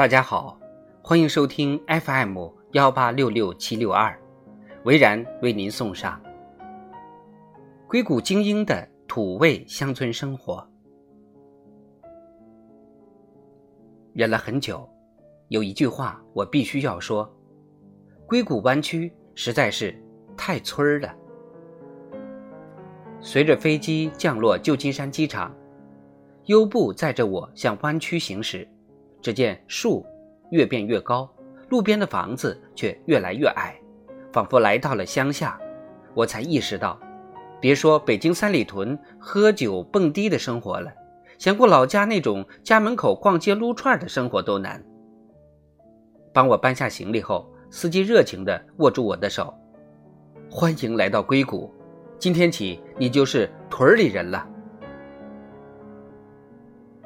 大家好，欢迎收听 FM 幺八六六七六二，维然为您送上硅谷精英的土味乡村生活。忍了很久，有一句话我必须要说：硅谷湾区实在是太村儿了。随着飞机降落旧金山机场，优步载着我向湾区行驶。只见树越变越高，路边的房子却越来越矮，仿佛来到了乡下。我才意识到，别说北京三里屯喝酒蹦迪的生活了，想过老家那种家门口逛街撸串的生活都难。帮我搬下行李后，司机热情地握住我的手，欢迎来到硅谷，今天起你就是屯里人了。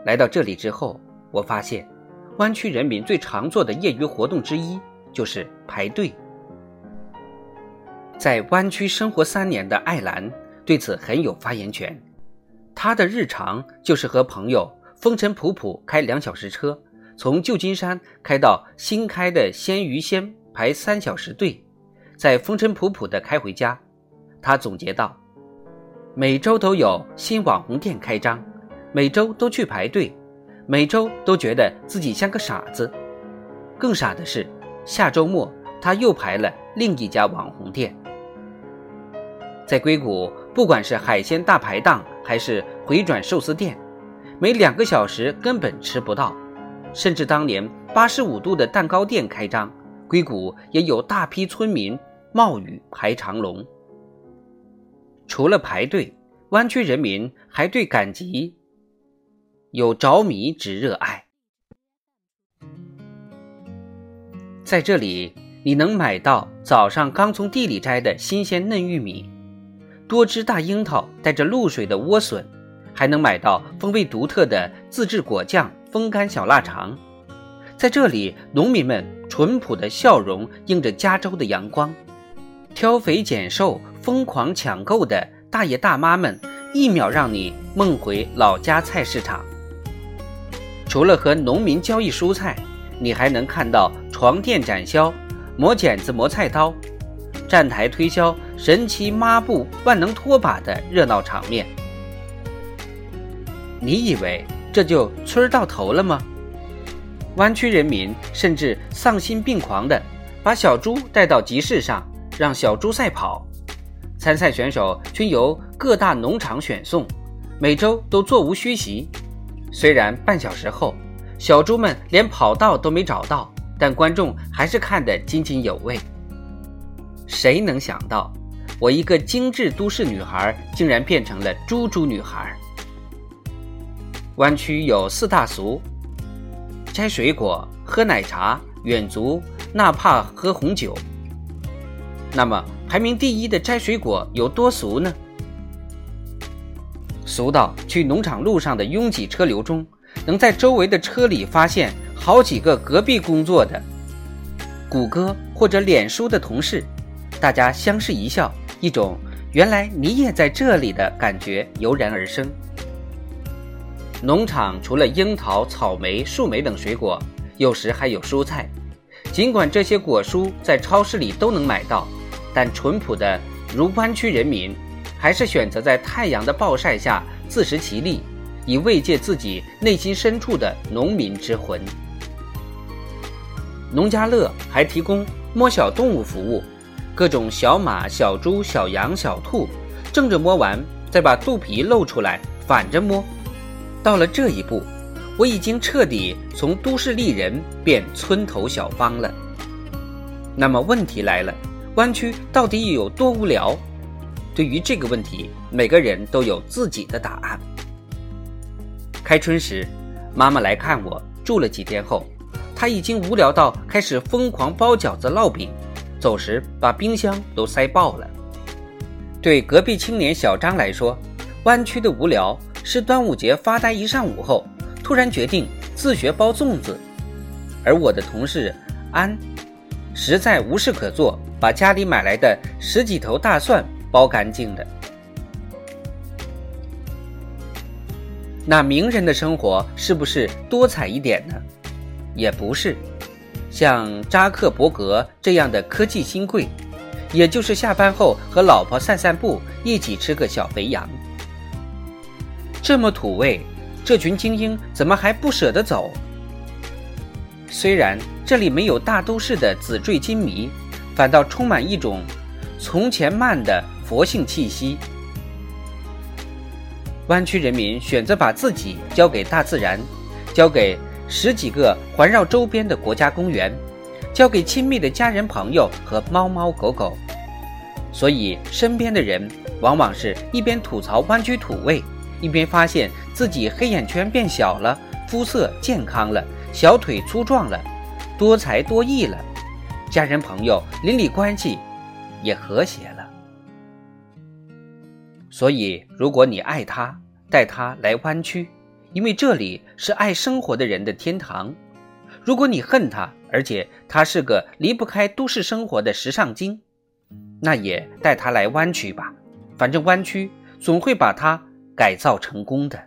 来到这里之后，我发现。湾区人民最常做的业余活动之一就是排队。在湾区生活三年的艾兰对此很有发言权。她的日常就是和朋友风尘仆仆开两小时车，从旧金山开到新开的鲜鱼鲜排三小时队，再风尘仆仆的开回家。他总结道：“每周都有新网红店开张，每周都去排队。”每周都觉得自己像个傻子，更傻的是，下周末他又排了另一家网红店。在硅谷，不管是海鲜大排档还是回转寿司店，每两个小时根本吃不到。甚至当年八十五度的蛋糕店开张，硅谷也有大批村民冒雨排长龙。除了排队，湾区人民还对赶集。有着迷之热爱，在这里你能买到早上刚从地里摘的新鲜嫩玉米，多汁大樱桃带着露水的莴笋，还能买到风味独特的自制果酱风干小腊肠。在这里，农民们淳朴的笑容映着加州的阳光，挑肥拣瘦、疯狂抢购的大爷大妈们，一秒让你梦回老家菜市场。除了和农民交易蔬菜，你还能看到床垫展销、磨剪子、磨菜刀、站台推销神奇抹布、万能拖把的热闹场面。你以为这就村儿到头了吗？湾区人民甚至丧心病狂地把小猪带到集市上，让小猪赛跑。参赛选手均由各大农场选送，每周都座无虚席。虽然半小时后，小猪们连跑道都没找到，但观众还是看得津津有味。谁能想到，我一个精致都市女孩，竟然变成了猪猪女孩？湾区有四大俗：摘水果、喝奶茶、远足，哪怕喝红酒。那么，排名第一的摘水果有多俗呢？俗到去农场路上的拥挤车流中，能在周围的车里发现好几个隔壁工作的谷歌或者脸书的同事，大家相视一笑，一种原来你也在这里的感觉油然而生。农场除了樱桃、草莓、树莓等水果，有时还有蔬菜。尽管这些果蔬在超市里都能买到，但淳朴的如湾区人民。还是选择在太阳的暴晒下自食其力，以慰藉自己内心深处的农民之魂。农家乐还提供摸小动物服务，各种小马、小猪、小羊、小兔，正着摸完，再把肚皮露出来，反着摸。到了这一步，我已经彻底从都市丽人变村头小芳了。那么问题来了，湾区到底有多无聊？对于这个问题，每个人都有自己的答案。开春时，妈妈来看我，住了几天后，她已经无聊到开始疯狂包饺子、烙饼，走时把冰箱都塞爆了。对隔壁青年小张来说，弯曲的无聊是端午节发呆一上午后，突然决定自学包粽子，而我的同事安，实在无事可做，把家里买来的十几头大蒜。包干净的，那名人的生活是不是多彩一点呢？也不是。像扎克伯格这样的科技新贵，也就是下班后和老婆散散步，一起吃个小肥羊。这么土味，这群精英怎么还不舍得走？虽然这里没有大都市的纸醉金迷，反倒充满一种从前慢的佛性气息。湾区人民选择把自己交给大自然，交给。十几个环绕周边的国家公园，交给亲密的家人朋友和猫猫狗狗，所以身边的人往往是一边吐槽湾区土味，一边发现自己黑眼圈变小了，肤色健康了，小腿粗壮了，多才多艺了，家人朋友邻里关系也和谐了。所以，如果你爱他，带他来湾区。因为这里是爱生活的人的天堂。如果你恨他，而且他是个离不开都市生活的时尚精，那也带他来湾区吧。反正湾区总会把他改造成功的。